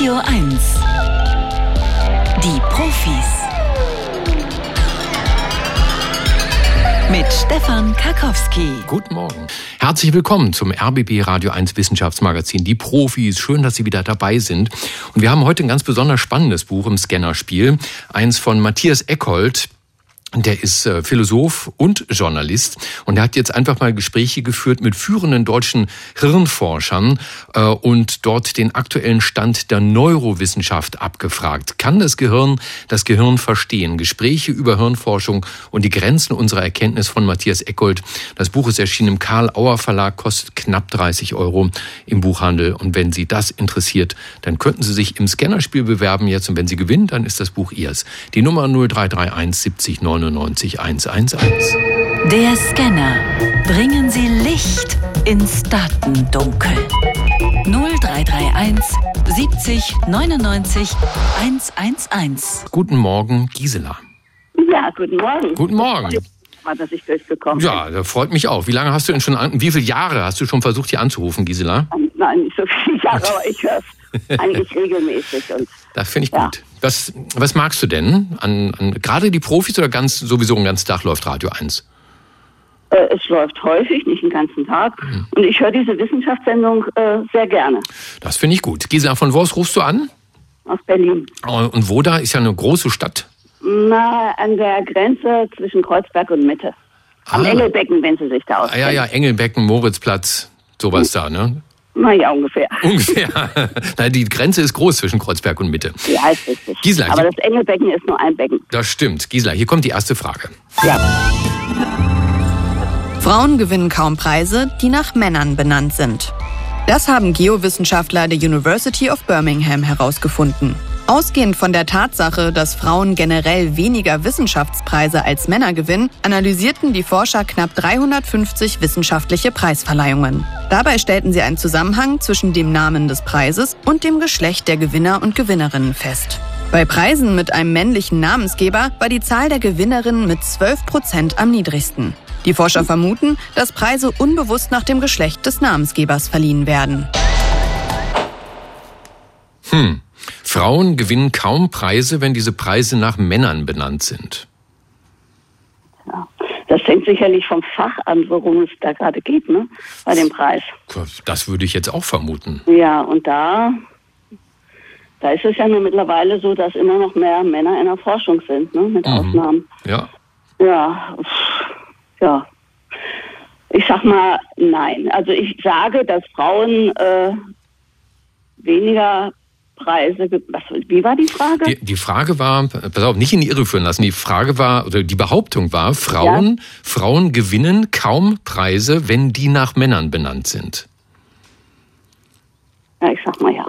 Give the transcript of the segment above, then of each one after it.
Radio 1. Die Profis. Mit Stefan Karkowski. Guten Morgen. Herzlich willkommen zum RBB Radio 1 Wissenschaftsmagazin. Die Profis. Schön, dass Sie wieder dabei sind. Und wir haben heute ein ganz besonders spannendes Buch im Scannerspiel. Eins von Matthias Eckhold. Der ist äh, Philosoph und Journalist und er hat jetzt einfach mal Gespräche geführt mit führenden deutschen Hirnforschern äh, und dort den aktuellen Stand der Neurowissenschaft abgefragt. Kann das Gehirn das Gehirn verstehen? Gespräche über Hirnforschung und die Grenzen unserer Erkenntnis von Matthias Eckold. Das Buch ist erschienen im Karl Auer Verlag, kostet knapp 30 Euro im Buchhandel. Und wenn Sie das interessiert, dann könnten Sie sich im Scannerspiel bewerben jetzt und wenn Sie gewinnen, dann ist das Buch Ihrs. Die Nummer 0331 70 9 99 111. Der Scanner. Bringen Sie Licht ins Datendunkel. 0331 70 99 111. Guten Morgen, Gisela. Ja, guten Morgen. Guten Morgen. Mal, dass ich durchgekommen Ja, das freut mich auch. Wie lange hast du denn schon an, wie viele Jahre hast du schon versucht, hier anzurufen, Gisela? bin. Nein, nicht so viele Jahre, aber ich höre eigentlich regelmäßig. Und Das finde ich Ja. gut. Was, was magst du denn? An, an, gerade die Profis oder ganz sowieso den ganzen Tag läuft Radio 1? äh, es läuft häufig, nicht den ganzen Tag. Mhm. Und ich höre diese Wissenschaftssendung äh, sehr gerne Das finde ich gut. Gisela, von wo aus rufst du an? aus Berlin. Und wo da ist ja eine große Stadt. Na, an der Grenze zwischen Kreuzberg und Mitte. Am Ah. Engelbecken, wenn Sie sich da Ah, auskennen. ja, ja, Engelbecken, Moritzplatz, sowas da, ne? Na ja, ungefähr. Ungefähr. Nein, die Grenze ist groß zwischen Kreuzberg und Mitte. Ja, ist richtig. Gisela, aber das Engelbecken ist nur ein Becken. Das stimmt. Gisela, hier kommt die erste Frage. Ja. Frauen gewinnen kaum Preise, die nach Männern benannt sind. Das haben Geowissenschaftler der University of Birmingham herausgefunden. Ausgehend von der Tatsache, dass Frauen generell weniger Wissenschaftspreise als Männer gewinnen, analysierten die Forscher knapp 350 wissenschaftliche Preisverleihungen. Dabei stellten sie einen Zusammenhang zwischen dem Namen des Preises und dem Geschlecht der Gewinner und Gewinnerinnen fest. Bei Preisen mit einem männlichen Namensgeber war die Zahl der Gewinnerinnen mit 12 Prozent am niedrigsten. Die Forscher vermuten, dass Preise unbewusst nach dem Geschlecht des Namensgebers verliehen werden. Frauen gewinnen kaum Preise, wenn diese Preise nach Männern benannt sind. ja. Das hängt sicherlich vom Fach an, worum es da gerade geht, ne? Bei dem Preis. Das würde ich jetzt auch vermuten. Ja, und da, da ist es ja nur mittlerweile so, dass immer noch mehr Männer in der Forschung sind, ne? mit Ausnahmen. Ja. Ja, ja. Ich sag mal nein. Also ich sage, dass Frauen äh, weniger Preise. Was, wie war die Frage? Die, die Frage war, pass auf, nicht in die Irre führen lassen. Die Frage war, oder die Behauptung war, Frauen, Frauen gewinnen kaum Preise, wenn die nach Männern benannt sind. ja, ich sag mal ja.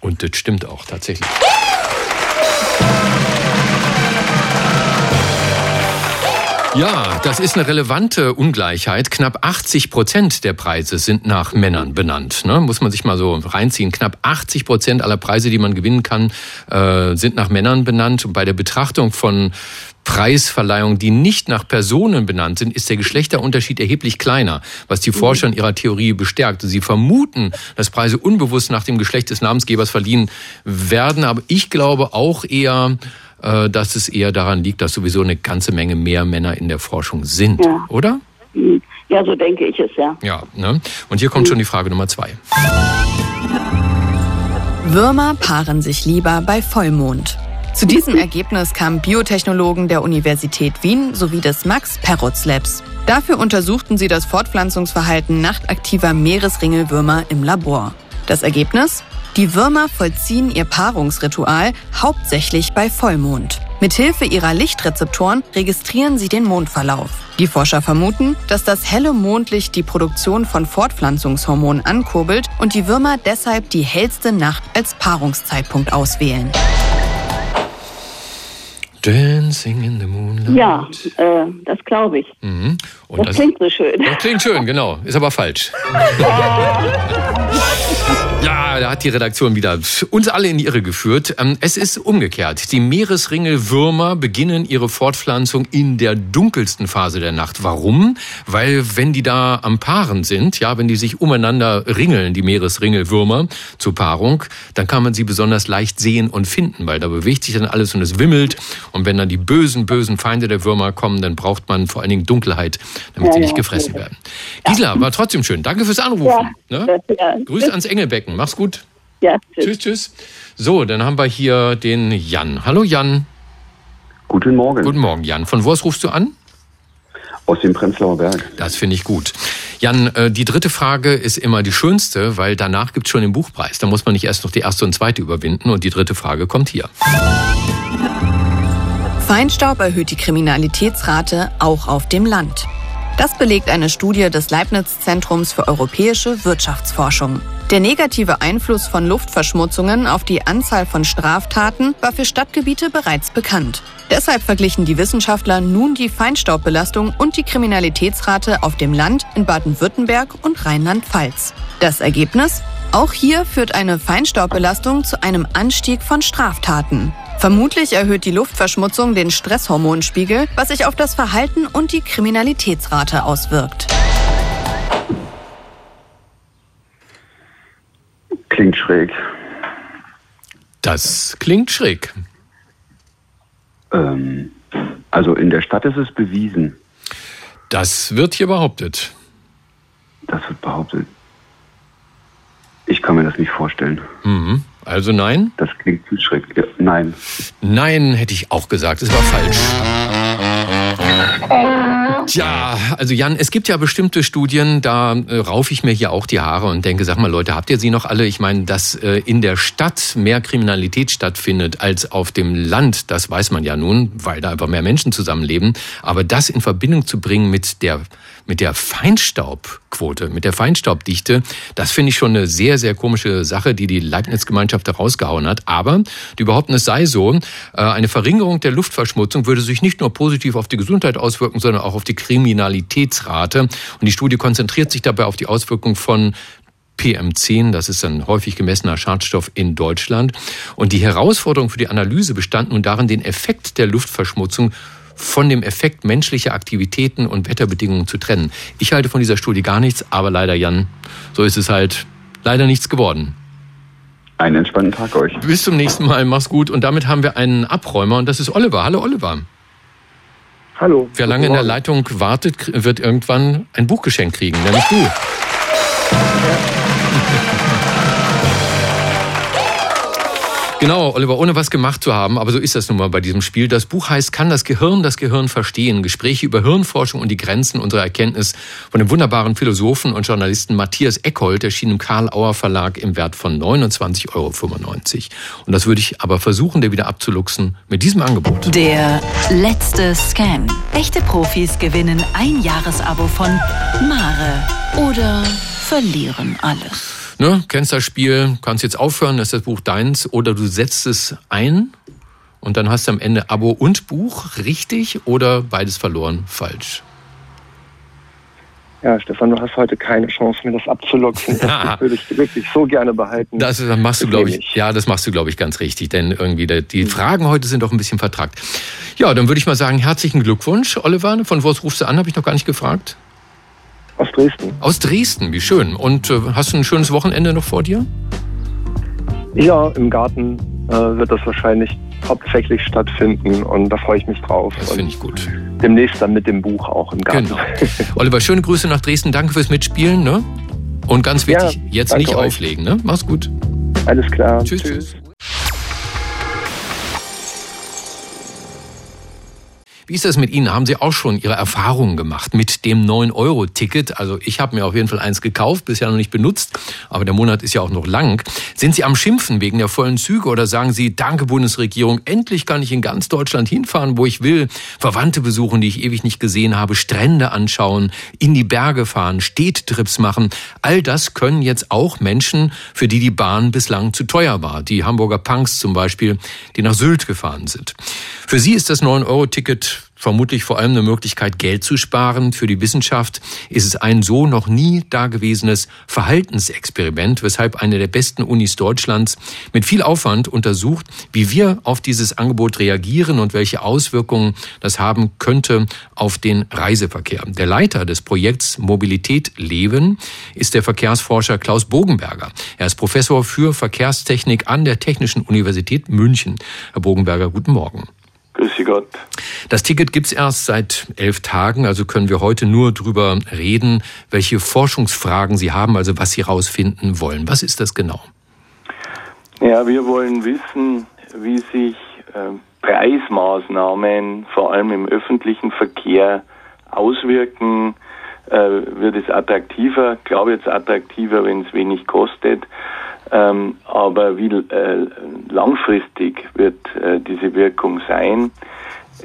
Und das stimmt auch tatsächlich. Ja, das ist eine relevante Ungleichheit. Knapp 80 Prozent der Preise sind nach Männern benannt. Ne? Muss man sich mal so reinziehen. Knapp 80 Prozent aller Preise, die man gewinnen kann, äh, sind nach Männern benannt. Und bei der Betrachtung von Preisverleihungen, die nicht nach Personen benannt sind, ist der Geschlechterunterschied erheblich kleiner, was die Forscher in ihrer Theorie bestärkt. Sie vermuten, dass Preise unbewusst nach dem Geschlecht des Namensgebers verliehen werden, aber ich glaube auch eher, dass es eher daran liegt, dass sowieso eine ganze Menge mehr Männer in der Forschung sind, Ja. oder? Ja, so denke ich es ja. Ja, ne? Und hier kommt schon die Frage Nummer zwei. Würmer paaren sich lieber bei Vollmond. Zu diesem Ergebnis kamen Biotechnologen der Universität Wien sowie des Max Perutz Labs. Dafür untersuchten sie das Fortpflanzungsverhalten nachtaktiver Meeresringelwürmer im Labor. Das Ergebnis? Die Würmer vollziehen ihr Paarungsritual hauptsächlich bei Vollmond. Mithilfe ihrer Lichtrezeptoren registrieren sie den Mondverlauf. Die Forscher vermuten, dass das helle Mondlicht die Produktion von Fortpflanzungshormonen ankurbelt und die Würmer deshalb die hellste Nacht als Paarungszeitpunkt auswählen. Dancing in the Moonlight. Ja, äh, das glaube ich. Mhm. Das, das, klingt so schön. das klingt schön, genau. Ist aber falsch. Ja, da hat die Redaktion wieder uns alle in die Irre geführt. Ähm, Es ist umgekehrt. Die Meeresringelwürmer beginnen ihre Fortpflanzung in der dunkelsten Phase der Nacht. Warum? Weil wenn die da am Paaren sind, ja, wenn die sich umeinander ringeln, die Meeresringelwürmer zur Paarung, dann kann man sie besonders leicht sehen und finden, weil da bewegt sich dann alles und es wimmelt. Und wenn dann die bösen, bösen Feinde der Würmer kommen, dann braucht man vor allen Dingen Dunkelheit, damit sie Ja, nicht ja, gefressen okay. werden. Gisela, war trotzdem schön. Danke fürs Anrufen. Ne? das, ja, Grüße ans Engelbecken. Mach's gut. ja, tschüss. Tschüss, tschüss. So, dann haben wir hier den Jan. Hallo Jan. Guten Morgen. Guten Morgen, Jan. Von wo aus rufst du an? Aus dem Prenzlauer Berg. Das finde ich gut. Jan, äh, die dritte Frage ist immer die schönste, weil danach gibt's schon den Buchpreis. Da muss man nicht erst noch die erste und zweite überwinden. Und die dritte Frage kommt hier. Feinstaub erhöht die Kriminalitätsrate auch auf dem Land. Das belegt eine Studie des Leibniz-Zentrums für europäische Wirtschaftsforschung. Der negative Einfluss von Luftverschmutzungen auf die Anzahl von Straftaten war für Stadtgebiete bereits bekannt. Deshalb verglichen die Wissenschaftler nun die Feinstaubbelastung und die Kriminalitätsrate auf dem Land in Baden-Württemberg und Rheinland-Pfalz. Das Ergebnis? Auch hier führt eine Feinstaubbelastung zu einem Anstieg von Straftaten. Vermutlich erhöht die Luftverschmutzung den Stresshormonspiegel, was sich auf das Verhalten und die Kriminalitätsrate auswirkt. Klingt schräg. Das klingt schräg. Ähm, also in der Stadt ist es bewiesen. Das wird hier behauptet. Das wird behauptet. Ich kann mir das nicht vorstellen. Mhm. Also nein? Das klingt zu schräg. Ja, nein. Nein, hätte ich auch gesagt. Es war falsch. Tja, also Jan, es gibt ja bestimmte Studien, da äh, raufe ich mir hier auch die Haare und denke, sag mal Leute, habt ihr sie noch alle? Ich meine, dass äh, in der Stadt mehr Kriminalität stattfindet als auf dem Land, das weiß man ja nun, weil da einfach mehr Menschen zusammenleben. Aber das in Verbindung zu bringen mit der mit der Feinstaubquote, mit der Feinstaubdichte, das finde ich schon eine sehr, sehr komische Sache, die die Leibniz-Gemeinschaft da rausgehauen hat. Aber die behaupten, es sei so, äh, eine Verringerung der Luftverschmutzung würde sich nicht nur positiv auf die Gesundheit auswirken, sondern auch auf die Kriminalitätsrate. Und die Studie konzentriert sich dabei auf die Auswirkung von PM10, das ist ein häufig gemessener Schadstoff in Deutschland. Und die Herausforderung für die Analyse bestand nun darin, den Effekt der Luftverschmutzung von dem Effekt menschlicher Aktivitäten und Wetterbedingungen zu trennen. Ich halte von dieser Studie gar nichts, aber leider, Jan, so ist es halt leider nichts geworden. Einen entspannten Tag euch. Bis zum nächsten Mal, mach's gut. Und damit haben wir einen Abräumer und das ist Oliver. Hallo Oliver. Hallo. Wer lange in der Leitung wartet, wird irgendwann ein Buch geschenkt kriegen, nämlich du. Genau, Oliver, ohne was gemacht zu haben, aber so ist das nun mal bei diesem Spiel. Das Buch heißt Kann das Gehirn das Gehirn verstehen? Gespräche über Hirnforschung und die Grenzen unserer Erkenntnis von dem wunderbaren Philosophen und Journalisten Matthias Eckhold erschien im Karl Auer Verlag im Wert von 29,95 Euro. Und das würde ich aber versuchen, der wieder abzuluxen mit diesem Angebot. Der letzte Scan. Echte Profis gewinnen ein Jahresabo von Mare oder verlieren alles. Ne, kennst das Spiel, kannst jetzt aufhören, das ist das Buch deins, oder du setzt es ein und dann hast du am Ende Abo und Buch, richtig oder beides verloren, falsch. Ja, Stefan, du hast heute keine Chance, mir das abzuluxen. Das würde ich wirklich so gerne behalten. Das machst du, Das glaube ich, ja, das machst du, glaube ich, ganz richtig, denn irgendwie die, die Fragen heute sind auch ein bisschen vertrackt. Ja, dann würde ich mal sagen, herzlichen Glückwunsch, Oliver. Von wo rufst du an, habe ich noch gar nicht gefragt. Aus Dresden. Aus Dresden, wie schön. Und äh, hast du ein schönes Wochenende noch vor dir? Ja, im Garten äh, wird das wahrscheinlich hauptsächlich stattfinden und da freue ich mich drauf. Das finde ich gut. demnächst dann mit dem Buch auch im Garten. Genau. Oliver, schöne Grüße nach Dresden. Danke fürs Mitspielen. Ne? Und ganz Ja, wichtig, jetzt danke nicht euch. auflegen. Ne? Mach's gut. Alles klar. Tschüss. tschüss. Wie ist das mit Ihnen? Haben Sie auch schon Ihre Erfahrungen gemacht mit dem 9-Euro-Ticket? Also ich habe mir auf jeden Fall eins gekauft, bisher noch nicht benutzt, aber der Monat ist ja auch noch lang. Sind Sie am Schimpfen wegen der vollen Züge oder sagen Sie, danke Bundesregierung, endlich kann ich in ganz Deutschland hinfahren, wo ich will, Verwandte besuchen, die ich ewig nicht gesehen habe, Strände anschauen, in die Berge fahren, Städtetrips machen. All das können jetzt auch Menschen, für die die Bahn bislang zu teuer war. Die Hamburger Punks zum Beispiel, die nach Sylt gefahren sind. Für sie ist das 9-Euro-Ticket vermutlich vor allem eine Möglichkeit, Geld zu sparen. Für die Wissenschaft ist es ein so noch nie dagewesenes Verhaltensexperiment, weshalb eine der besten Unis Deutschlands mit viel Aufwand untersucht, wie wir auf dieses Angebot reagieren und welche Auswirkungen das haben könnte auf den Reiseverkehr. Der Leiter des Projekts Mobilität Leben ist der Verkehrsforscher Klaus Bogenberger. Er ist Professor für Verkehrstechnik an der Technischen Universität München. Herr Bogenberger, guten Morgen. Grüße Gott. Das Ticket gibt's erst seit elf Tagen, also können wir heute nur drüber reden, welche Forschungsfragen Sie haben, also was Sie herausfinden wollen. Was ist das genau? Ja, wir wollen wissen, wie sich äh, Preismaßnahmen vor allem im öffentlichen Verkehr auswirken. Äh, wird es attraktiver? Ich glaube jetzt attraktiver, wenn es wenig kostet. Ähm, aber wie äh, langfristig wird äh, diese Wirkung sein?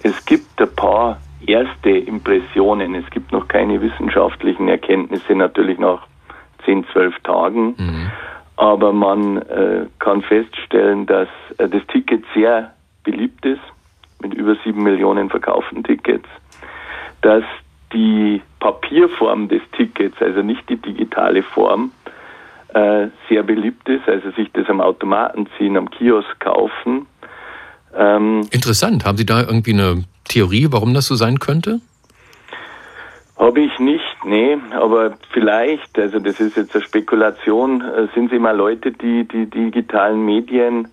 Es gibt ein paar erste Impressionen. Es gibt noch keine wissenschaftlichen Erkenntnisse, natürlich nach 10, 12 Tagen. Mhm. Aber man äh, kann feststellen, dass äh, das Ticket sehr beliebt ist, mit über 7 Millionen verkauften Tickets, dass die Papierform des Tickets, also nicht die digitale Form, äh, sehr beliebt ist, also sich das am Automaten ziehen, am Kiosk kaufen. Ähm, Interessant. Haben Sie da irgendwie eine Theorie, warum das so sein könnte? Habe ich nicht, nee, aber vielleicht, also das ist jetzt eine Spekulation, äh, sind Sie mal Leute, die die digitalen Medien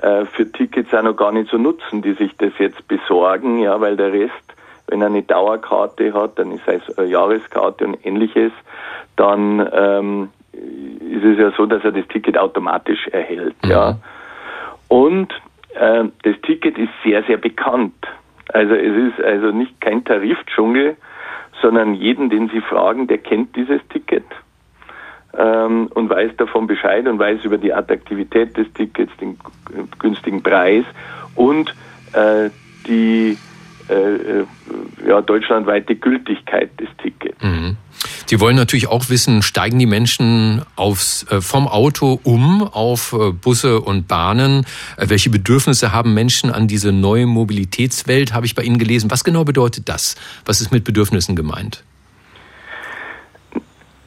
äh, für Tickets auch noch gar nicht so nutzen, die sich das jetzt besorgen, ja, weil der Rest, wenn er eine Dauerkarte hat, dann ist es eine Jahreskarte und ähnliches, dann ähm, ist es ja so, dass er das Ticket automatisch erhält. Mhm. Ja. Und äh, das Ticket ist sehr, sehr bekannt. Also es ist also nicht kein Tarifdschungel, sondern jeden, den Sie fragen, der kennt dieses Ticket ähm, und weiß davon Bescheid und weiß über die Attraktivität des Tickets, den günstigen Preis und äh, die ja, deutschlandweite Gültigkeit des Tickets. Mhm. Sie wollen natürlich auch wissen, steigen die Menschen aufs, äh, vom Auto um auf äh, Busse und Bahnen? Äh, welche Bedürfnisse haben Menschen an diese neue Mobilitätswelt, habe ich bei Ihnen gelesen. Was genau bedeutet das? Was ist mit Bedürfnissen gemeint?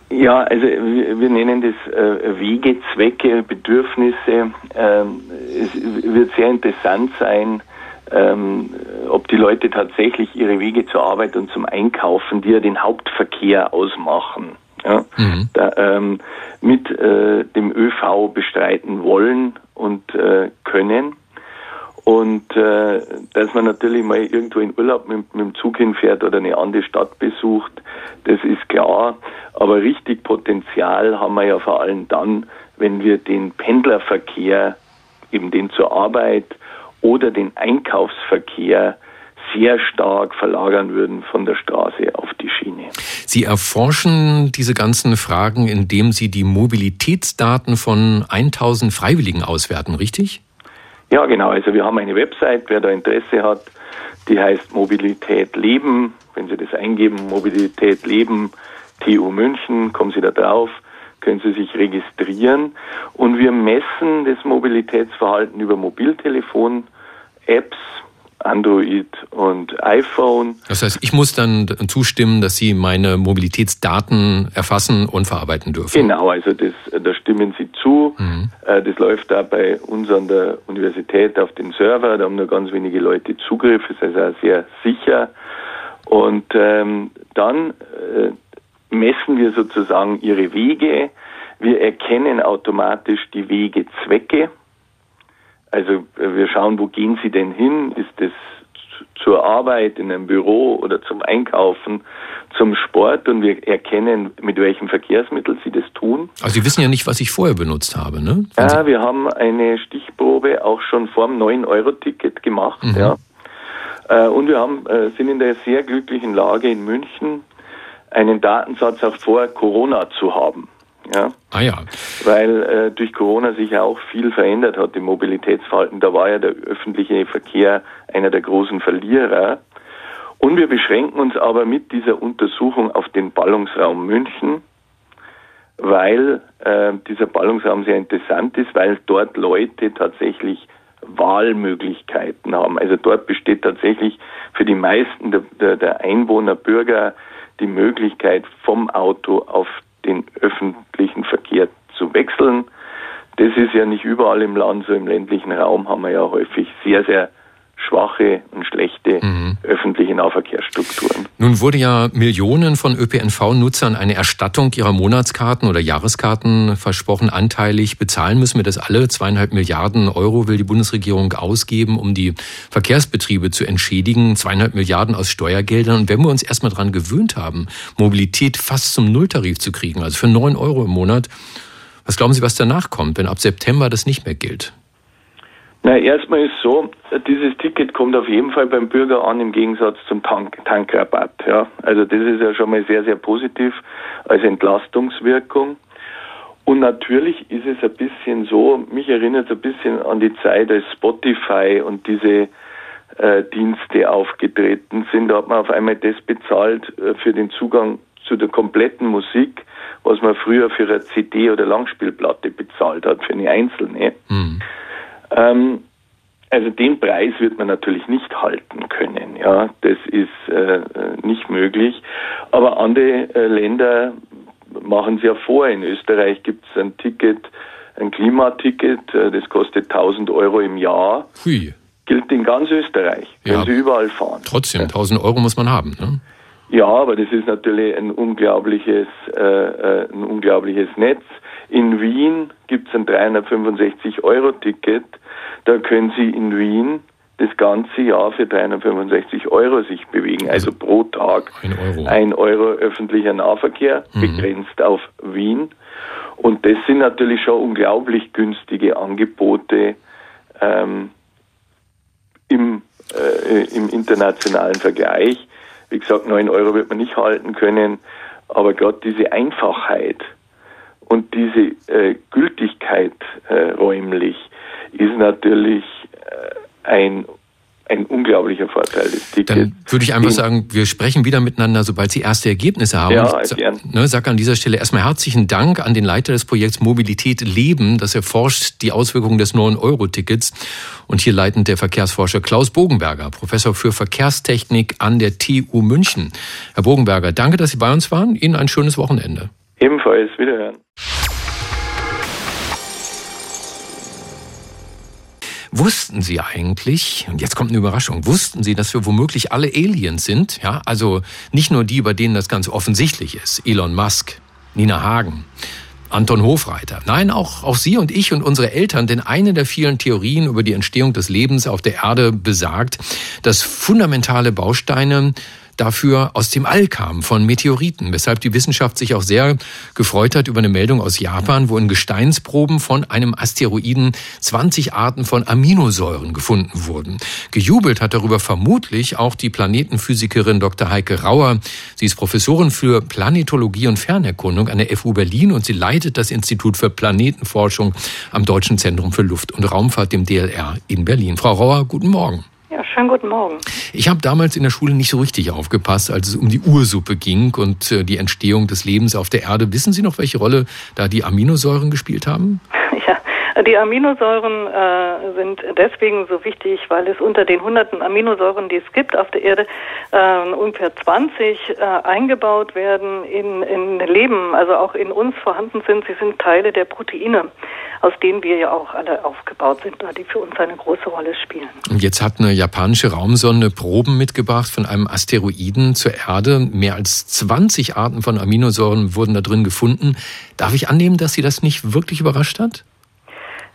Ja, also wir, wir nennen das äh, Wege, Zwecke, Bedürfnisse. Ähm, es wird sehr interessant sein, ähm, ob die Leute tatsächlich ihre Wege zur Arbeit und zum Einkaufen, die ja den Hauptverkehr ausmachen, ja, mhm. da, ähm, mit äh, dem ÖV bestreiten wollen und äh, können. Und äh, dass man natürlich mal irgendwo in Urlaub mit, mit, dem Zug hinfährt oder eine andere Stadt besucht, das ist klar. Aber richtig Potenzial haben wir ja vor allem dann, wenn wir den Pendlerverkehr, eben den zur Arbeit oder den Einkaufsverkehr sehr stark verlagern würden von der Straße auf die Schiene. Sie erforschen diese ganzen Fragen, indem Sie die Mobilitätsdaten von 1000 Freiwilligen auswerten, richtig? Ja, genau. Also wir haben eine Website, wer da Interesse hat, die heißt Mobilität Leben. Wenn Sie das eingeben, Mobilität Leben, TU München, kommen Sie da drauf können Sie sich registrieren und wir messen das Mobilitätsverhalten über Mobiltelefon, Apps, Android und iPhone. Das heißt, ich muss dann zustimmen, dass Sie meine Mobilitätsdaten erfassen und verarbeiten dürfen. Genau, also das, da stimmen Sie zu. Mhm. Äh, das läuft da bei uns an der Universität auf den Server. Da haben nur ganz wenige Leute Zugriff. Das ist also sehr sicher. Und ähm, dann äh, messen wir sozusagen ihre Wege. Wir erkennen automatisch die Wegezwecke. Also äh, wir schauen, wo gehen sie denn hin? Ist es zur Arbeit, in einem Büro oder zum Einkaufen, zum Sport und wir erkennen, mit welchem Verkehrsmittel sie das tun. Also Sie wissen ja nicht, was ich vorher benutzt habe, ne? Wenn ja, wir haben eine Stichprobe auch schon vor dem 9-Euro-Ticket gemacht, mhm. ja. Äh, und wir haben, äh, sind in der sehr glücklichen Lage in München, einen Datensatz auch vor Corona zu haben. Ja? Ah ja. Weil äh, durch Corona sich ja auch viel verändert hat im Mobilitätsverhalten. Da war ja der öffentliche Verkehr einer der großen Verlierer. Und wir beschränken uns aber mit dieser Untersuchung auf den Ballungsraum München, weil äh, dieser Ballungsraum sehr interessant ist, weil dort Leute tatsächlich Wahlmöglichkeiten haben. Also dort besteht tatsächlich für die meisten der, der, der Einwohner, Bürger die Möglichkeit, vom Auto auf den öffentlichen Verkehr zu wechseln. Das ist ja nicht überall im Land, so im ländlichen Raum haben wir ja häufig sehr, sehr schwache und schlechte mhm. öffentliche Nahverkehrsstrukturen. Nun wurde ja Millionen von ÖPNV-Nutzern eine Erstattung ihrer Monatskarten oder Jahreskarten versprochen. Anteilig bezahlen müssen wir das alle. Zweieinhalb Milliarden Euro will die Bundesregierung ausgeben, um die Verkehrsbetriebe zu entschädigen. Zweieinhalb Milliarden aus Steuergeldern. Und wenn wir uns erstmal daran gewöhnt haben, Mobilität fast zum Nulltarif zu kriegen, also für neun Euro im Monat, was glauben Sie, was danach kommt, wenn ab September das nicht mehr gilt? Na, erstmal ist so, dieses Ticket kommt auf jeden Fall beim Bürger an im Gegensatz zum Tank, Tankrabatt. Ja. Also das ist ja schon mal sehr, sehr positiv als Entlastungswirkung. Und natürlich ist es ein bisschen so, mich erinnert es ein bisschen an die Zeit, als Spotify und diese äh, Dienste aufgetreten sind. Da hat man auf einmal das bezahlt äh, für den Zugang zu der kompletten Musik, was man früher für eine CD oder Langspielplatte bezahlt hat, für eine einzelne. Mhm. Ähm, also den Preis wird man natürlich nicht halten können. Ja, das ist äh, nicht möglich. Aber andere äh, Länder machen es ja vor. In Österreich gibt es ein Ticket, ein Klimaticket, äh, das kostet 1000 Euro im Jahr. Hui. Gilt in ganz Österreich. Können ja, Sie überall fahren. Trotzdem, 1000 Euro muss man haben. Ne? Ja, aber das ist natürlich ein unglaubliches, äh, äh ein unglaubliches Netz. In Wien gibt es ein 365-Euro-Ticket. Da können Sie in Wien das ganze Jahr für 365 Euro sich bewegen, also pro Tag ein Euro, ein Euro öffentlicher Nahverkehr, mhm. begrenzt auf Wien. Und das sind natürlich schon unglaublich günstige Angebote ähm, im, äh, im internationalen Vergleich. Wie gesagt, 9 Euro wird man nicht halten können, aber gerade diese Einfachheit, und diese äh, Gültigkeit äh, räumlich ist natürlich äh, ein ein unglaublicher Vorteil des Tickets. Dann würde ich einfach sagen, wir sprechen wieder miteinander, sobald Sie erste Ergebnisse haben. Ja, ich gern. Ne, sag an dieser Stelle erstmal herzlichen Dank an den Leiter des Projekts Mobilität Leben, das erforscht die Auswirkungen des 9-Euro-Tickets. Und hier leitend der Verkehrsforscher Klaus Bogenberger, Professor für Verkehrstechnik an der TU München. Herr Bogenberger, danke, dass Sie bei uns waren. Ihnen ein schönes Wochenende. Ebenfalls, wiederhören. Wussten Sie eigentlich, und jetzt kommt eine Überraschung, wussten Sie, dass wir womöglich alle Aliens sind? Ja, also nicht nur die, bei denen das ganz offensichtlich ist. Elon Musk, Nina Hagen, Anton Hofreiter. Nein, auch, auch Sie und ich und unsere Eltern, denn eine der vielen Theorien über die Entstehung des Lebens auf der Erde besagt, dass fundamentale Bausteine dafür aus dem All kamen, von Meteoriten, weshalb die Wissenschaft sich auch sehr gefreut hat über eine Meldung aus Japan, wo in Gesteinsproben von einem Asteroiden 20 Arten von Aminosäuren gefunden wurden. Gejubelt hat darüber vermutlich auch die Planetenphysikerin Dr. Heike Rauer. Sie ist Professorin für Planetologie und Fernerkundung an der FU Berlin und sie leitet das Institut für Planetenforschung am Deutschen Zentrum für Luft- und Raumfahrt, dem DLR in Berlin. Frau Rauer, guten Morgen. Ja, schönen guten Morgen. Ich habe damals in der Schule nicht so richtig aufgepasst, als es um die Ursuppe ging und äh, die Entstehung des Lebens auf der Erde. Wissen Sie noch, welche Rolle da die Aminosäuren gespielt haben? Die Aminosäuren äh, sind deswegen so wichtig, weil es unter den hunderten Aminosäuren, die es gibt auf der Erde, äh, ungefähr 20 äh, eingebaut werden in, in Leben, also auch in uns vorhanden sind. Sie sind Teile der Proteine aus denen wir ja auch alle aufgebaut sind, die für uns eine große Rolle spielen. Jetzt hat eine japanische Raumsonde Proben mitgebracht von einem Asteroiden zur Erde. Mehr als 20 Arten von Aminosäuren wurden da drin gefunden. Darf ich annehmen, dass Sie das nicht wirklich überrascht hat?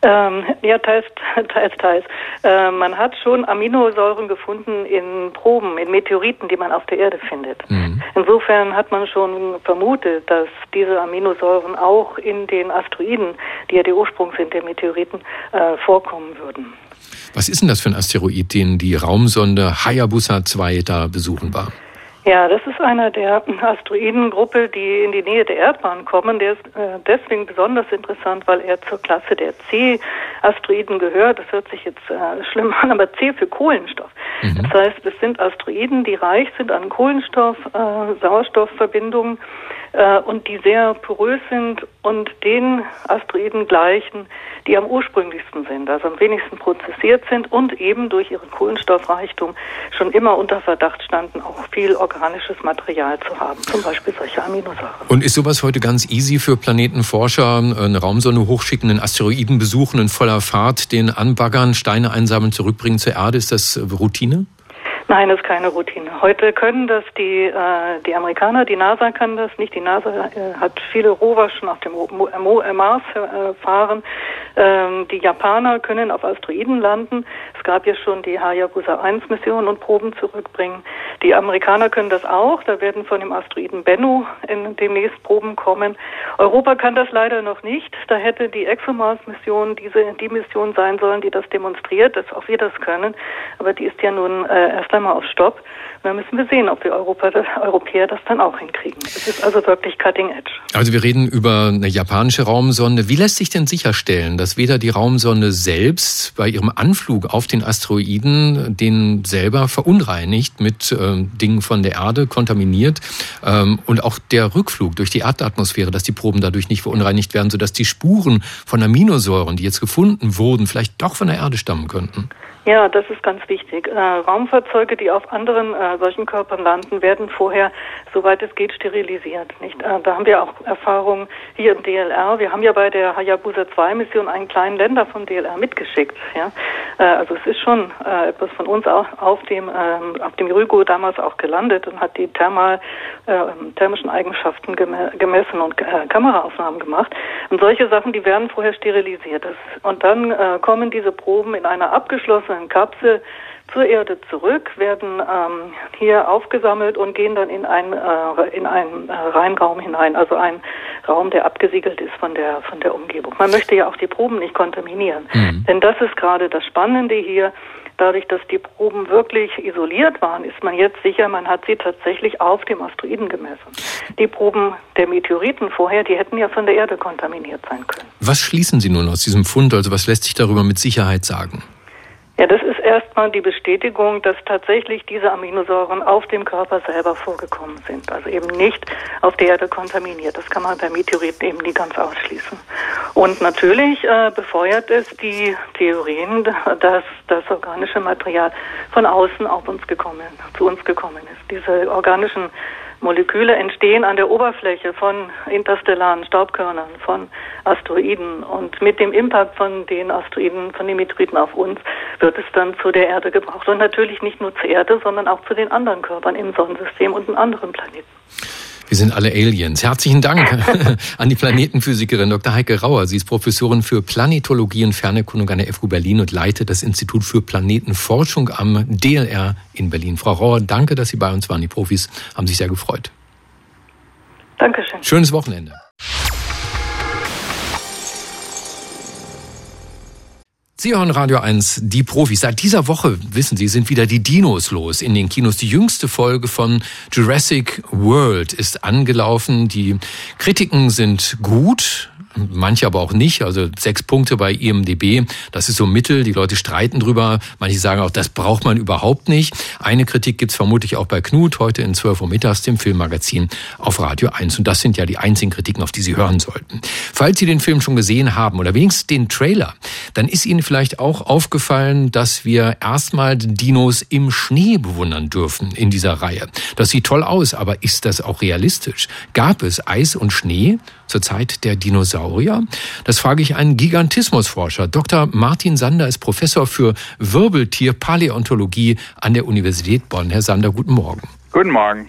Ähm, ja, teils, teils, teils. Äh, man hat schon Aminosäuren gefunden in Proben, in Meteoriten, die man auf der Erde findet. Mhm. Insofern hat man schon vermutet, dass diese Aminosäuren auch in den Asteroiden, die ja der Ursprung sind der Meteoriten, äh, vorkommen würden. Was ist denn das für ein Asteroid, den die Raumsonde Hayabusa 2 da besuchen war? Ja, das ist einer der Asteroidengruppe, die in die Nähe der Erdbahn kommen. Der ist äh, deswegen besonders interessant, weil er zur Klasse der C-Asteroiden gehört. Das hört sich jetzt äh, schlimm an, aber C für Kohlenstoff. Mhm. Das heißt, es sind Asteroiden, die reich sind an Kohlenstoff, äh, Sauerstoffverbindungen äh, und die sehr porös sind und den Asteroiden gleichen, die am ursprünglichsten sind, also am wenigsten prozessiert sind und eben durch ihren Kohlenstoffreichtum schon immer unter Verdacht standen, auch viel organisches Material zu haben, zum Beispiel solche Aminosäuren. Und ist sowas heute ganz easy für Planetenforscher, eine Raumsonde hochschicken, einen Asteroiden besuchen in voller Fahrt, den anbaggern, Steine einsammeln, zurückbringen zur Erde? Ist das Routine? Nein, ist keine Routine. Heute können das die, äh, die Amerikaner, die NASA kann das nicht. Die NASA äh, hat viele Rover schon auf dem Mars äh, fahren. Ähm, die Japaner können auf Asteroiden landen. Gab ja schon die Hayabusa 1 Mission und Proben zurückbringen. Die Amerikaner können das auch. Da werden von dem Asteroiden Bennu in demnächst Proben kommen. Europa kann das leider noch nicht. Da hätte die ExoMars-Mission diese die Mission sein sollen, die das demonstriert, dass auch wir das können. Aber die ist ja nun äh, erst einmal auf Stopp. Dann müssen wir sehen, ob wir Europa, das, Europäer das dann auch hinkriegen. Es ist also wirklich cutting edge. Also wir reden über eine japanische Raumsonde. Wie lässt sich denn sicherstellen, dass weder die Raumsonde selbst bei ihrem Anflug auf den Asteroiden den selber verunreinigt mit äh, Dingen von der Erde, kontaminiert ähm, und auch der Rückflug durch die Erdatmosphäre, dass die Proben dadurch nicht verunreinigt werden, sodass die Spuren von Aminosäuren, die jetzt gefunden wurden, vielleicht doch von der Erde stammen könnten? Ja, das ist ganz wichtig. Äh, Raumfahrzeuge, die auf anderen äh, solchen Körpern landen, werden vorher, soweit es geht, sterilisiert. Nicht? Äh, da haben wir auch Erfahrungen hier im DLR. Wir haben ja bei der Hayabusa 2 Mission einen kleinen Länder vom DLR mitgeschickt. Ja? Äh, also es ist schon äh, etwas von uns auch auf dem ähm, auf dem Rygo damals auch gelandet und hat die thermal, äh, thermischen Eigenschaften gemessen und Kameraaufnahmen gemacht. Und solche Sachen, die werden vorher sterilisiert. Das, und dann kommen diese Proben in einer abgeschlossenen geschlossenen Kapsel zur Erde zurück, werden ähm, hier aufgesammelt und gehen dann in, ein, äh, in einen äh, Reinraum hinein, also ein Raum, der abgesiegelt ist von der, von der Umgebung. Man möchte ja auch die Proben nicht kontaminieren, mhm. denn das ist gerade das Spannende hier. Dadurch, dass die Proben wirklich isoliert waren, ist man jetzt sicher, man hat sie tatsächlich auf dem Asteroiden gemessen. Die Proben der Meteoriten vorher, die hätten ja von der Erde kontaminiert sein können. Was schließen Sie nun aus diesem Fund? Also was lässt sich darüber mit Sicherheit sagen? Ja, das ist erstmal die Bestätigung, dass tatsächlich diese Aminosäuren auf dem Körper selber vorgekommen sind. Also eben nicht auf der Erde kontaminiert. Das kann man bei Meteoriten eben nie ganz ausschließen. Und natürlich äh, befeuert es die Theorien, dass das organische Material von außen auf uns gekommen, zu uns gekommen ist. Diese organischen Moleküle entstehen an der Oberfläche von interstellaren Staubkörnern, von Asteroiden. Und mit dem Impact von den Asteroiden, von den Meteoriten auf uns, wird es dann zu der Erde gebraucht. Und natürlich nicht nur zur Erde, sondern auch zu den anderen Körpern im Sonnensystem und in anderen Planeten. Wir sind alle Aliens. Herzlichen Dank an die Planetenphysikerin Dr. Heike Rauer. Sie ist Professorin für Planetologie und Fernerkundung an der FU Berlin und leitet das Institut für Planetenforschung am DLR in Berlin. Frau Rauer, danke, dass Sie bei uns waren. Die Profis haben sich sehr gefreut. Dankeschön. Schönes Wochenende. Sie hören Radio 1, die Profis. Seit dieser Woche, wissen Sie, sind wieder die Dinos los in den Kinos. Die jüngste Folge von Jurassic World ist angelaufen. Die Kritiken sind gut manche aber auch nicht. Also sechs Punkte bei IMDB, das ist so Mittel. Die Leute streiten drüber. Manche sagen auch, das braucht man überhaupt nicht. Eine Kritik gibt's vermutlich auch bei Knut heute in 12 Uhr mittags, dem Filmmagazin auf Radio 1. Und das sind ja die einzigen Kritiken, auf die Sie hören sollten. Falls Sie den Film schon gesehen haben oder wenigstens den Trailer, dann ist Ihnen vielleicht auch aufgefallen, dass wir erstmal Dinos im Schnee bewundern dürfen in dieser Reihe. Das sieht toll aus, aber ist das auch realistisch? Gab es Eis und Schnee zur Zeit der Dinosaurier? Das frage ich einen Gigantismusforscher. Dr. Martin Sander ist Professor für Wirbeltierpaläontologie an der Universität Bonn. Herr Sander, guten Morgen. Guten Morgen.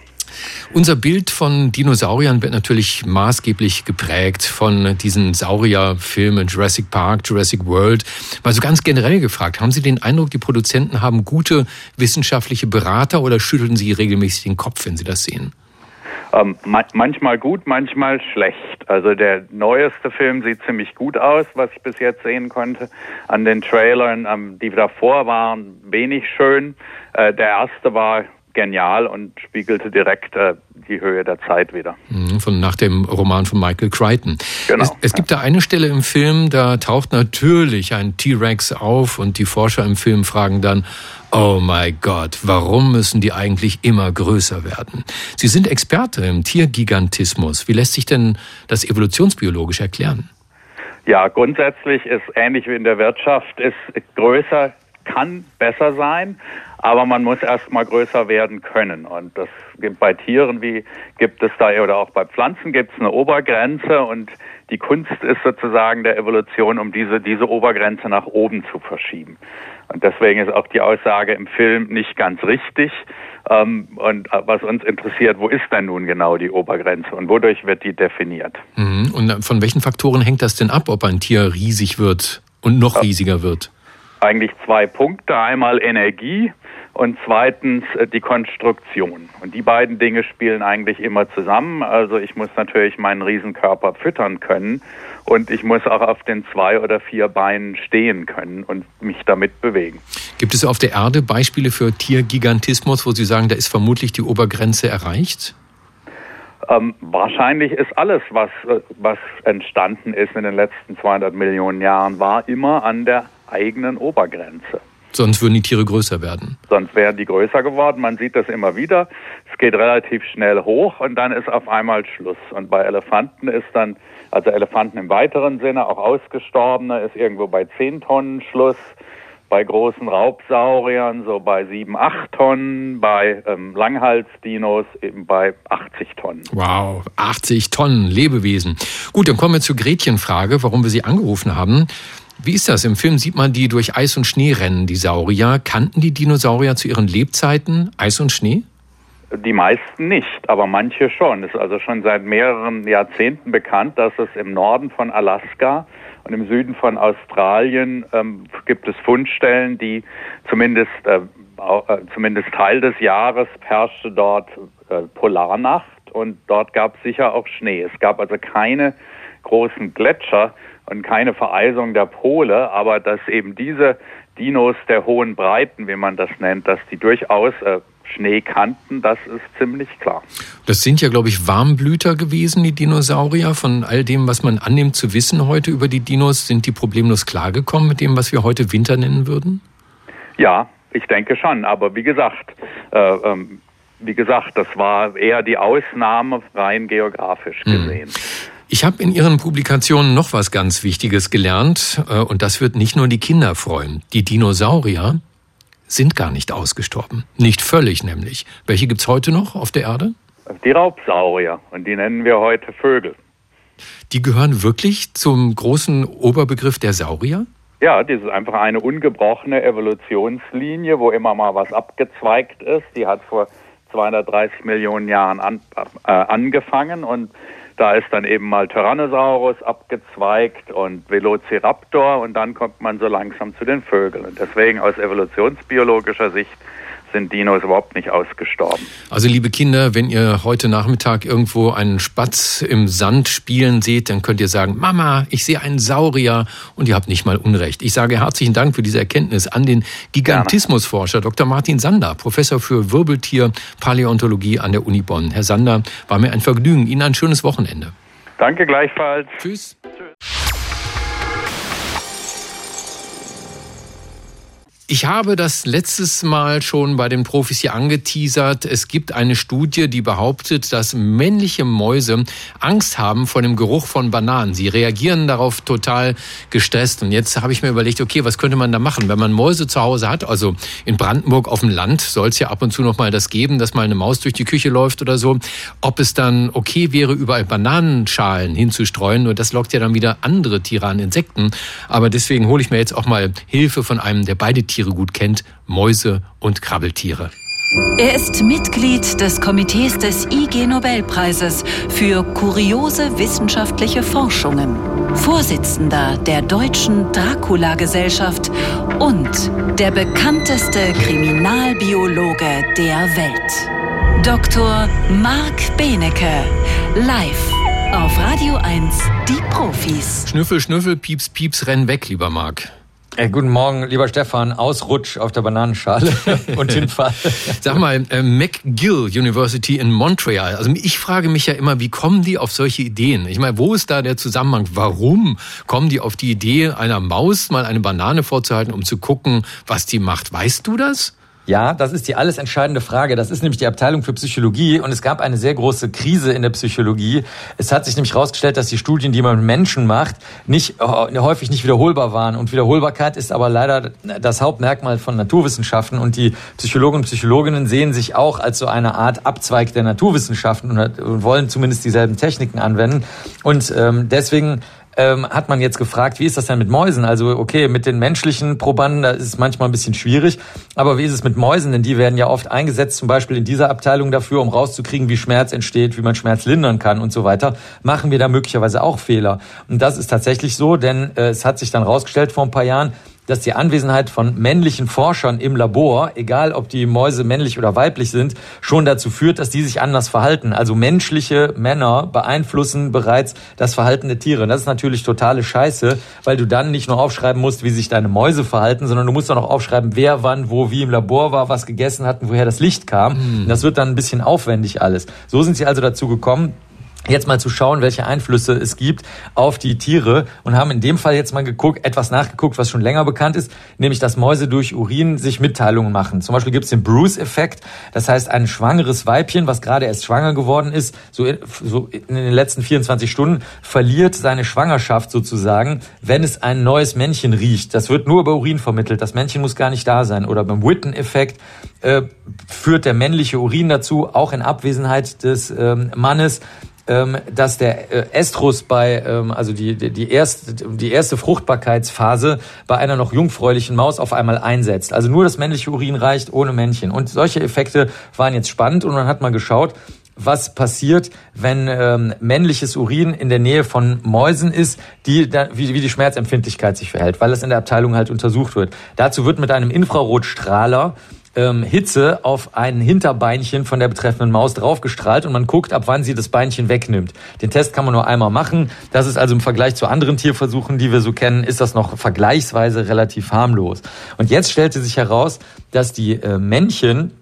Unser Bild von Dinosauriern wird natürlich maßgeblich geprägt von diesen Saurierfilmen Jurassic Park, Jurassic World. Mal so ganz generell gefragt, haben Sie den Eindruck, die Produzenten haben gute wissenschaftliche Berater oder schütteln Sie regelmäßig den Kopf, wenn Sie das sehen? Ähm, manchmal gut, manchmal schlecht. Also der neueste Film sieht ziemlich gut aus, was ich bis jetzt sehen konnte. An den Trailern, ähm, die davor waren, wenig schön. Äh, der erste war genial und spiegelte direkt äh, die Höhe der Zeit wieder. Mhm, von nach dem Roman von Michael Crichton. Genau. Es, es gibt da eine Stelle im Film, da taucht natürlich ein T-Rex auf und die Forscher im Film fragen dann, Oh mein Gott, warum müssen die eigentlich immer größer werden? Sie sind Experte im Tiergigantismus. Wie lässt sich denn das evolutionsbiologisch erklären? Ja, grundsätzlich ist ähnlich wie in der Wirtschaft, ist größer kann besser sein, aber man muss erstmal größer werden können. Und das gibt bei Tieren wie gibt es da oder auch bei Pflanzen gibt es eine Obergrenze und die Kunst ist sozusagen der Evolution, um diese, diese Obergrenze nach oben zu verschieben. Und deswegen ist auch die Aussage im Film nicht ganz richtig. Ähm, und äh, was uns interessiert, wo ist denn nun genau die Obergrenze und wodurch wird die definiert? Mhm. Und von welchen Faktoren hängt das denn ab, ob ein Tier riesig wird und noch riesiger wird? Eigentlich zwei Punkte. Einmal Energie und zweitens äh, die Konstruktion. Und die beiden Dinge spielen eigentlich immer zusammen. Also ich muss natürlich meinen Riesenkörper füttern können und ich muss auch auf den zwei oder vier Beinen stehen können und mich damit bewegen. Gibt es auf der Erde Beispiele für Tiergigantismus, wo Sie sagen, da ist vermutlich die Obergrenze erreicht? Ähm, wahrscheinlich ist alles, was, was entstanden ist in den letzten 200 Millionen Jahren, war immer an der eigenen Obergrenze. Sonst würden die Tiere größer werden. Sonst wären die größer geworden. Man sieht das immer wieder. Es geht relativ schnell hoch und dann ist auf einmal Schluss. Und bei Elefanten ist dann, also Elefanten im weiteren Sinne, auch Ausgestorbene, ist irgendwo bei 10 Tonnen Schluss. Bei großen Raubsauriern so bei 7, 8 Tonnen, bei ähm, Langhalsdinos eben bei 80 Tonnen. Wow, 80 Tonnen Lebewesen. Gut, dann kommen wir zur Gretchenfrage, warum wir Sie angerufen haben. Wie ist das? Im Film sieht man die durch Eis und Schnee rennen, die Saurier. Kannten die Dinosaurier zu ihren Lebzeiten Eis und Schnee? Die meisten nicht, aber manche schon. Es ist also schon seit mehreren Jahrzehnten bekannt, dass es im Norden von Alaska und im Süden von Australien ähm, gibt es Fundstellen, die zumindest, äh, äh, zumindest Teil des Jahres herrschte dort äh, Polarnacht und dort gab es sicher auch Schnee. Es gab also keine großen Gletscher, und keine Vereisung der Pole, aber dass eben diese Dinos der hohen Breiten, wie man das nennt, dass die durchaus äh, Schnee kannten, das ist ziemlich klar. Das sind ja, glaube ich, Warmblüter gewesen, die Dinosaurier. Von all dem, was man annimmt zu wissen heute über die Dinos, sind die problemlos klargekommen mit dem, was wir heute Winter nennen würden? Ja, ich denke schon. Aber wie gesagt, äh, ähm, wie gesagt, das war eher die Ausnahme rein geografisch hm. gesehen. Hm. Ich habe in Ihren Publikationen noch was ganz Wichtiges gelernt äh, und das wird nicht nur die Kinder freuen. Die Dinosaurier sind gar nicht ausgestorben. Nicht völlig nämlich. Welche gibt's heute noch auf der Erde? Die Raubsaurier und die nennen wir heute Vögel. Die gehören wirklich zum großen Oberbegriff der Saurier? Ja, das ist einfach eine ungebrochene Evolutionslinie, wo immer mal was abgezweigt ist. Die hat vor 230 Millionen Jahren an, äh, angefangen und da ist dann eben mal Tyrannosaurus abgezweigt und Velociraptor und dann kommt man so langsam zu den Vögeln. Und deswegen aus evolutionsbiologischer Sicht sind Dinos überhaupt nicht ausgestorben. Also liebe Kinder, wenn ihr heute Nachmittag irgendwo einen Spatz im Sand spielen seht, dann könnt ihr sagen, Mama, ich sehe einen Saurier und ihr habt nicht mal Unrecht. Ich sage herzlichen Dank für diese Erkenntnis an den Gigantismusforscher Dr. Martin Sander, Professor für Wirbeltier Paläontologie an der Uni Bonn. Herr Sander, war mir ein Vergnügen. Ihnen ein schönes Wochenende. Danke gleichfalls. Tschüss. Ich habe das letztes Mal schon bei den Profis hier angeteasert. Es gibt eine Studie, die behauptet, dass männliche Mäuse Angst haben vor dem Geruch von Bananen. Sie reagieren darauf total gestresst. Und jetzt habe ich mir überlegt, okay, was könnte man da machen, wenn man Mäuse zu Hause hat? Also in Brandenburg auf dem Land soll es ja ab und zu noch mal das geben, dass mal eine Maus durch die Küche läuft oder so. Ob es dann okay wäre, überall Bananenschalen hinzustreuen. Nur das lockt ja dann wieder andere Tiere an Insekten. Aber deswegen hole ich mir jetzt auch mal Hilfe von einem, der beide gut kennt, Mäuse und Krabbeltiere. Er ist Mitglied des Komitees des IG Nobelpreises für kuriose wissenschaftliche Forschungen, Vorsitzender der Deutschen Dracula-Gesellschaft und der bekannteste Kriminalbiologe der Welt. Dr. Marc Benecke, live auf Radio 1, die Profis. Schnüffel, Schnüffel, Pieps, Pieps, renn weg, lieber Marc. Hey, guten Morgen, lieber Stefan. Ausrutsch auf der Bananenschale und Hinfall. Sag mal, äh, McGill University in Montreal. Also ich frage mich ja immer, wie kommen die auf solche Ideen? Ich meine, wo ist da der Zusammenhang? Warum kommen die auf die Idee, einer Maus mal eine Banane vorzuhalten, um zu gucken, was die macht? Weißt du das? Ja, das ist die alles entscheidende Frage. Das ist nämlich die Abteilung für Psychologie und es gab eine sehr große Krise in der Psychologie. Es hat sich nämlich herausgestellt, dass die Studien, die man mit Menschen macht, nicht äh, häufig nicht wiederholbar waren und Wiederholbarkeit ist aber leider das Hauptmerkmal von Naturwissenschaften und die Psychologen und Psychologinnen sehen sich auch als so eine Art Abzweig der Naturwissenschaften und wollen zumindest dieselben Techniken anwenden und ähm, deswegen ähm, hat man jetzt gefragt, wie ist das denn mit Mäusen? Also okay, mit den menschlichen Probanden, da ist es manchmal ein bisschen schwierig, aber wie ist es mit Mäusen? Denn die werden ja oft eingesetzt, zum Beispiel in dieser Abteilung dafür, um rauszukriegen, wie Schmerz entsteht, wie man Schmerz lindern kann und so weiter. Machen wir da möglicherweise auch Fehler? Und das ist tatsächlich so, denn äh, es hat sich dann rausgestellt vor ein paar Jahren, dass die Anwesenheit von männlichen Forschern im Labor, egal ob die Mäuse männlich oder weiblich sind, schon dazu führt, dass die sich anders verhalten. Also menschliche Männer beeinflussen bereits das Verhalten der Tiere. das ist natürlich totale Scheiße, weil du dann nicht nur aufschreiben musst, wie sich deine Mäuse verhalten, sondern du musst auch noch aufschreiben, wer wann, wo, wie im Labor war, was gegessen hat und woher das Licht kam. Mhm. Das wird dann ein bisschen aufwendig alles. So sind sie also dazu gekommen, jetzt mal zu schauen, welche Einflüsse es gibt auf die Tiere und haben in dem Fall jetzt mal geguckt, etwas nachgeguckt, was schon länger bekannt ist, nämlich dass Mäuse durch Urin sich Mitteilungen machen. Zum Beispiel gibt es den Bruce-Effekt, das heißt ein schwangeres Weibchen, was gerade erst schwanger geworden ist, so, so in den letzten 24 Stunden, verliert seine Schwangerschaft sozusagen, wenn es ein neues Männchen riecht. Das wird nur über Urin vermittelt, das Männchen muss gar nicht da sein. Oder beim Witten-Effekt äh, führt der männliche Urin dazu, auch in Abwesenheit des ähm, Mannes, ähm, dass der äh, Estrus bei, ähm, also die, die, erste, die erste Fruchtbarkeitsphase bei einer noch jungfräulichen Maus auf einmal einsetzt. Also nur das männliche Urin reicht ohne Männchen. Und solche Effekte waren jetzt spannend und man hat mal geschaut, was passiert, wenn ähm, männliches Urin in der Nähe von Mäusen ist, die da, wie, wie die Schmerzempfindlichkeit sich verhält, weil das in der Abteilung halt untersucht wird. Dazu wird mit einem Infrarotstrahler ähm, Hitze auf ein Hinterbeinchen von der betreffenden Maus draufgestrahlt und man guckt, ab wann sie das Beinchen wegnimmt. Den Test kann man nur einmal machen. Das ist also im Vergleich zu anderen Tierversuchen, die wir so kennen, ist das noch vergleichsweise relativ harmlos. Und jetzt stellte sich heraus, dass die äh, Männchen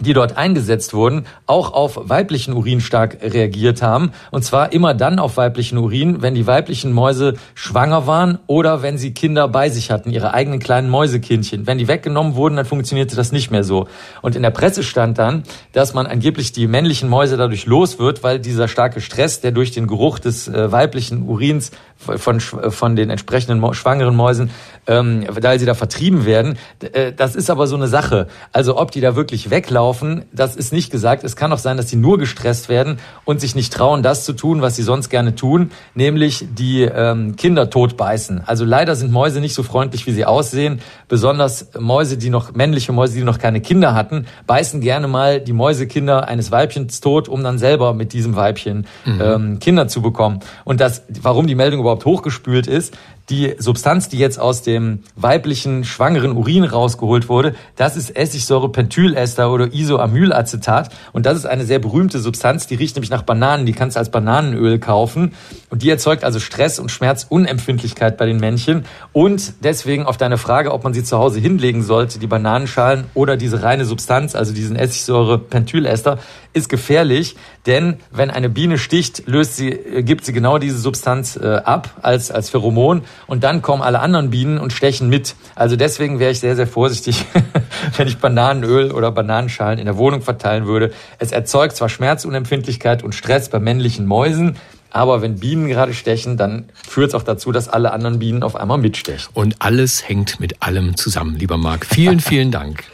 die dort eingesetzt wurden, auch auf weiblichen Urin stark reagiert haben. Und zwar immer dann auf weiblichen Urin, wenn die weiblichen Mäuse schwanger waren oder wenn sie Kinder bei sich hatten, ihre eigenen kleinen Mäusekindchen. Wenn die weggenommen wurden, dann funktionierte das nicht mehr so. Und in der Presse stand dann, dass man angeblich die männlichen Mäuse dadurch los wird, weil dieser starke Stress, der durch den Geruch des äh, weiblichen Urins von, von den entsprechenden schwangeren Mäusen, ähm, da sie da vertrieben werden. Äh, das ist aber so eine Sache. Also ob die da wirklich weglaufen, das ist nicht gesagt. Es kann auch sein, dass sie nur gestresst werden und sich nicht trauen, das zu tun, was sie sonst gerne tun, nämlich die ähm, Kinder totbeißen. Also leider sind Mäuse nicht so freundlich, wie sie aussehen. Besonders Mäuse, die noch, männliche Mäuse, die noch keine Kinder hatten, beißen gerne mal die Mäusekinder eines Weibchens tot, um dann selber mit diesem Weibchen mhm. ähm, Kinder zu bekommen. Und das, warum die Meldung überhaupt überhaupt hochgespült ist, die Substanz, die jetzt aus dem weiblichen schwangeren Urin rausgeholt wurde, das ist Essigsäure-Pentylester oder Isoamylacetat. Und das ist eine sehr berühmte Substanz, die riecht nämlich nach Bananen. Die kannst du als Bananenöl kaufen. Und die erzeugt also Stress und Schmerzunempfindlichkeit bei den Männchen. Und deswegen auf deine Frage, ob man sie zu Hause hinlegen sollte, die Bananenschalen oder diese reine Substanz, also diesen Essigsäure-Pentylester, ist gefährlich, denn wenn eine Biene sticht, löst sie, äh, gibt sie genau diese Substanz äh, ab als, als Pheromon und dann kommen alle anderen Bienen und stechen mit. Also deswegen wäre ich sehr, sehr vorsichtig, wenn ich Bananenöl oder Bananenschalen in der Wohnung verteilen würde. Es erzeugt zwar Schmerzunempfindlichkeit und Stress bei männlichen Mäusen, aber wenn Bienen gerade stechen, dann führt es auch dazu, dass alle anderen Bienen auf einmal mitstechen. Und alles hängt mit allem zusammen, lieber Marc. Vielen, vielen Dank.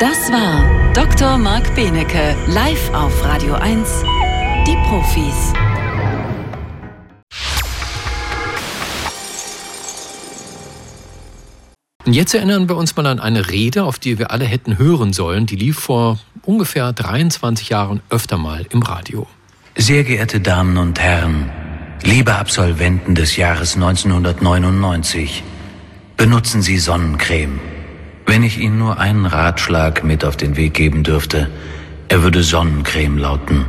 Das war Dr. Marc Benecke live auf Radio 1. Die Profis. Und jetzt erinnern wir uns mal an eine Rede, auf die wir alle hätten hören sollen. Die lief vor ungefähr 23 Jahren öfter mal im Radio. Sehr geehrte Damen und Herren, liebe Absolventen des Jahres 1999, benutzen Sie Sonnencreme. Wenn ich Ihnen nur einen Ratschlag mit auf den Weg geben dürfte, er würde Sonnencreme lauten.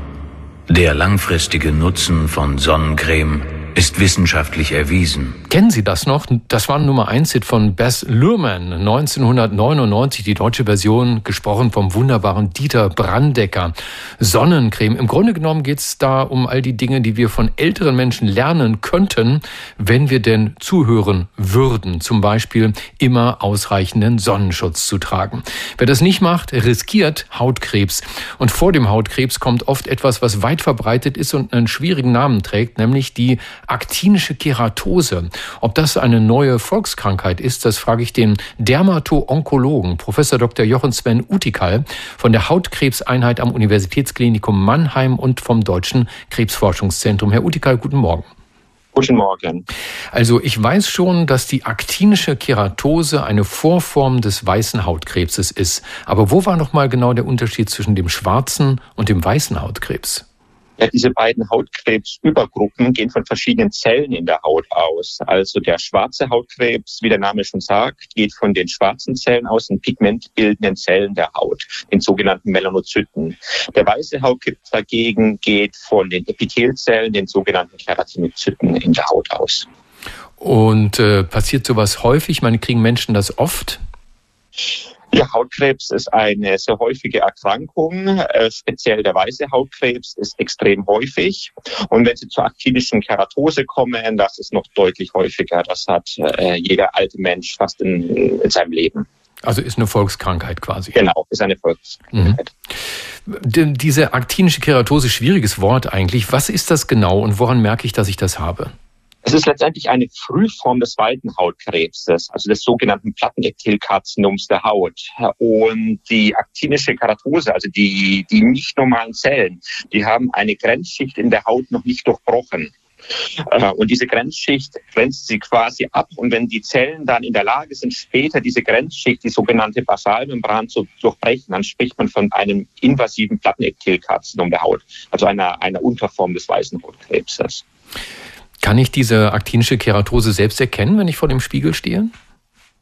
Der langfristige Nutzen von Sonnencreme ist wissenschaftlich erwiesen. Kennen Sie das noch? Das war Nummer 1 Hit von Bess Luhrmann 1999, die deutsche Version, gesprochen vom wunderbaren Dieter Brandecker. Sonnencreme. Im Grunde genommen geht es da um all die Dinge, die wir von älteren Menschen lernen könnten, wenn wir denn zuhören würden. Zum Beispiel immer ausreichenden Sonnenschutz zu tragen. Wer das nicht macht, riskiert Hautkrebs. Und vor dem Hautkrebs kommt oft etwas, was weit verbreitet ist und einen schwierigen Namen trägt, nämlich die aktinische Keratose. Ob das eine neue Volkskrankheit ist, das frage ich den Dermato-Onkologen, Professor Dr. Jochen Sven Utikal von der Hautkrebseinheit am Universitätsklinikum Mannheim und vom Deutschen Krebsforschungszentrum. Herr Utikal, guten Morgen. Guten Morgen. Also ich weiß schon, dass die aktinische Keratose eine Vorform des weißen Hautkrebses ist. Aber wo war noch mal genau der Unterschied zwischen dem schwarzen und dem weißen Hautkrebs? Ja, diese beiden Hautkrebsübergruppen gehen von verschiedenen Zellen in der Haut aus. Also der schwarze Hautkrebs, wie der Name schon sagt, geht von den schwarzen Zellen aus, den pigmentbildenden Zellen der Haut, den sogenannten Melanozyten. Der weiße Hautkrebs dagegen geht von den Epithelzellen, den sogenannten Keratinozyten in der Haut aus. Und äh, passiert sowas häufig? Man kriegen Menschen das oft? Ja, Hautkrebs ist eine sehr häufige Erkrankung. Äh, speziell der weiße Hautkrebs ist extrem häufig. Und wenn Sie zur aktinischen Keratose kommen, das ist noch deutlich häufiger. Das hat äh, jeder alte Mensch fast in, in seinem Leben. Also ist eine Volkskrankheit quasi. Genau, ist eine Volkskrankheit. Mhm. Diese aktinische Keratose, schwieriges Wort eigentlich. Was ist das genau und woran merke ich, dass ich das habe? Es ist letztendlich eine Frühform des Weidenhautkrebses, also des sogenannten Plattenepithelkarzinoms der Haut. Und die aktinische Keratose, also die, die nicht normalen Zellen, die haben eine Grenzschicht in der Haut noch nicht durchbrochen. Äh, und diese Grenzschicht grenzt sie quasi ab. Und wenn die Zellen dann in der Lage sind, später diese Grenzschicht, die sogenannte Basalmembran zu durchbrechen, dann spricht man von einem invasiven Plattenepithelkarzinom der Haut, also einer, einer Unterform des weißen Hautkrebses. Kann ich diese aktinische Keratose selbst erkennen, wenn ich vor dem Spiegel stehe?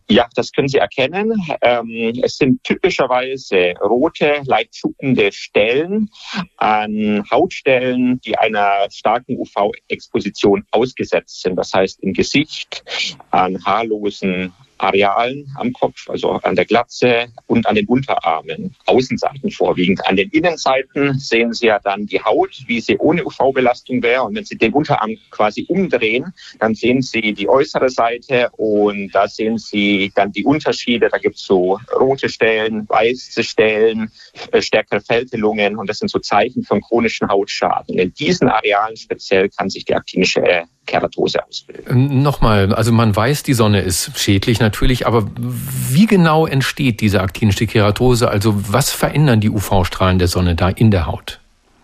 Ja, das können Sie erkennen. Ähm, es sind typischerweise rote, leicht schuppende Stellen an Hautstellen, die einer starken UV-Exposition ausgesetzt sind. Das heißt im Gesicht, an haarlosen Arealen am Kopf, also an der Glatze und an den Unterarmen, Außenseiten vorwiegend. An den Innenseiten sehen Sie ja dann die Haut, wie sie ohne UV-Belastung wäre. Und wenn Sie den Unterarm quasi umdrehen, dann sehen Sie die äußere Seite und da sehen Sie dann die Unterschiede. Da gibt es so rote Stellen, weiße Stellen, äh, stärkere Fältelungen und das sind so Zeichen von chronischen Hautschaden. In diesen Arealen speziell kann sich die aktinische Keratose ausbilden. Nochmal, also man weiß, die Sonne ist schädlich natürlich, aber wie genau entsteht diese aktinische Keratose? Also was verändern die UV-Strahlen der Sonne da in der Haut?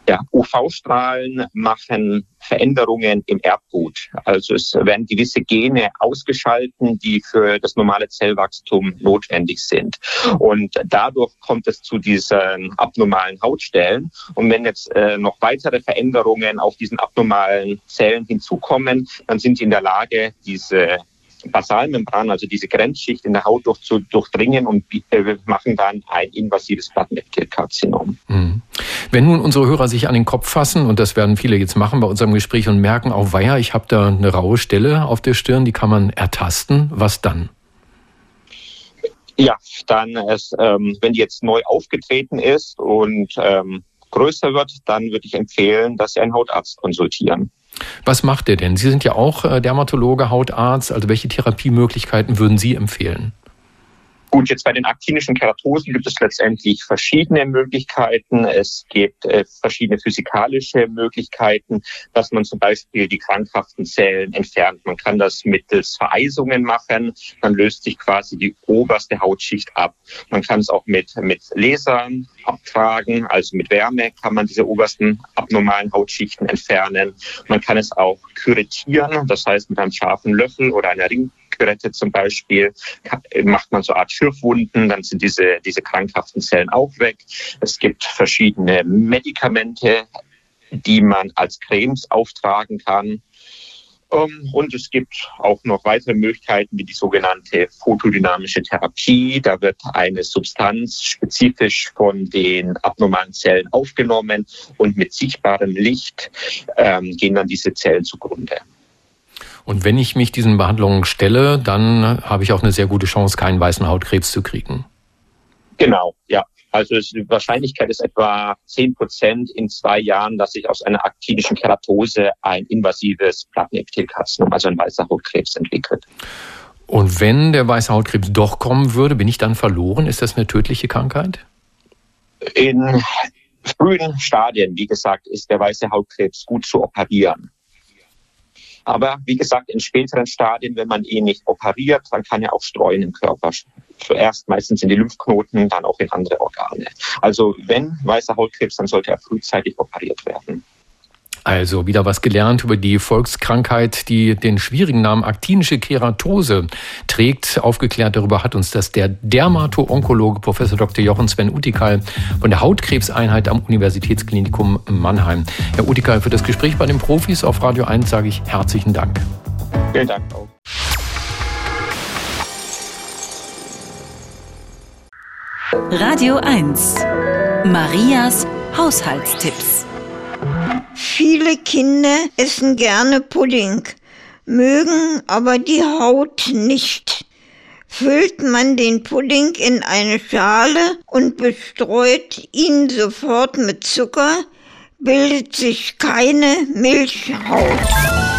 Ja, UV-Strahlen machen Veränderungen im Erbgut. Also es werden gewisse Gene ausgeschalten, die für das normale Zellwachstum notwendig sind. Und dadurch kommt es zu diesen abnormalen Hautstellen. Und wenn jetzt äh, noch weitere Veränderungen auf diesen abnormalen Zellen hinzukommen, dann sind sie in der Lage, diese Basalmembran, also diese Grenzschicht in der Haut durch, zu durchdringen und äh, machen dann ein invasives Plattenepithelkarzinom. Mhm. Wenn nun unsere Hörer sich an den Kopf fassen, und das werden viele jetzt machen bei unserem Gespräch und merken, auch weia, ich habe da eine raue Stelle auf der Stirn, die kann man ertasten, was dann? Ja, dann, ist, ähm, wenn die jetzt neu aufgetreten ist und ähm, größer wird, dann würde ich empfehlen, dass Sie einen Hautarzt konsultieren. Was macht er denn? Sie sind ja auch äh, Dermatologe, Hautarzt. Also welche Therapiemöglichkeiten würden Sie empfehlen? Gut, jetzt bei den aktinischen Keratosen gibt es letztendlich verschiedene Möglichkeiten. Es gibt äh, verschiedene physikalische Möglichkeiten, dass man zum Beispiel die krankhaften Zellen entfernt. Man kann das mittels Vereisungen machen. Dann löst sich quasi die oberste Hautschicht ab. Man kann es auch mit, mit Lasern abtragen, also mit Wärme kann man diese obersten abnormalen Hautschichten entfernen. Man kann es auch kuretieren, das heißt mit einem scharfen Löffel oder einer Ring Blutpürette zum Beispiel, macht man so eine Art Schürfwunden, dann sind diese, diese krankhaften Zellen auch weg. Es gibt verschiedene Medikamente, die man als Cremes auftragen kann. Ähm, und es gibt auch noch weitere Möglichkeiten wie die sogenannte photodynamische Therapie. Da wird eine Substanz spezifisch von den abnormalen Zellen aufgenommen und mit sichtbarem Licht ähm, gehen dann diese Zellen zugrunde. Und wenn ich mich diesen Behandlungen stelle, dann habe ich auch eine sehr gute Chance, keinen weißen Hautkrebs zu kriegen. Genau, ja. Also die Wahrscheinlichkeit ist etwa 10 Prozent in zwei Jahren, dass sich aus einer aktinischen Keratose ein invasives Plattenepithelkarzinom, also ein weißer Hautkrebs entwickelt. Und wenn der weiße Hautkrebs doch kommen würde, bin ich dann verloren? Ist das eine tödliche Krankheit? In frühen Stadien, wie gesagt, ist der weiße Hautkrebs gut zu operieren. Aber wie gesagt, in späteren Stadien, wenn man ihn nicht operiert, dann kann er auch streuen im Körper. Zuerst meistens in die Lymphknoten, dann auch in andere Organe. Also wenn weißer Hautkrebs, dann sollte er frühzeitig operiert werden. Also wieder was gelernt über die Volkskrankheit, die den schwierigen Namen aktinische Keratose trägt. Aufgeklärt darüber hat uns das der Dermato-Onkologe Professor Dr. Jochen Sven Utikal von der Hautkrebseinheit am Universitätsklinikum Mannheim. Herr Utikal, für das Gespräch bei den Profis auf Radio 1 sage ich herzlichen Dank. Vielen Dank auch. Radio 1. Marias Haushaltstipps. Viele Kinder essen gerne Pudding, mögen aber die Haut nicht. Füllt man den Pudding in eine Schale und bestreut ihn sofort mit Zucker, bildet sich keine Milchhaut.